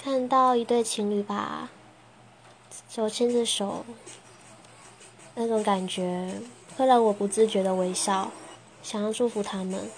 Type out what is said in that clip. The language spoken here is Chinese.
看到一对情侣吧手牵着手那种感觉会让我不自觉的微笑想要祝福他们。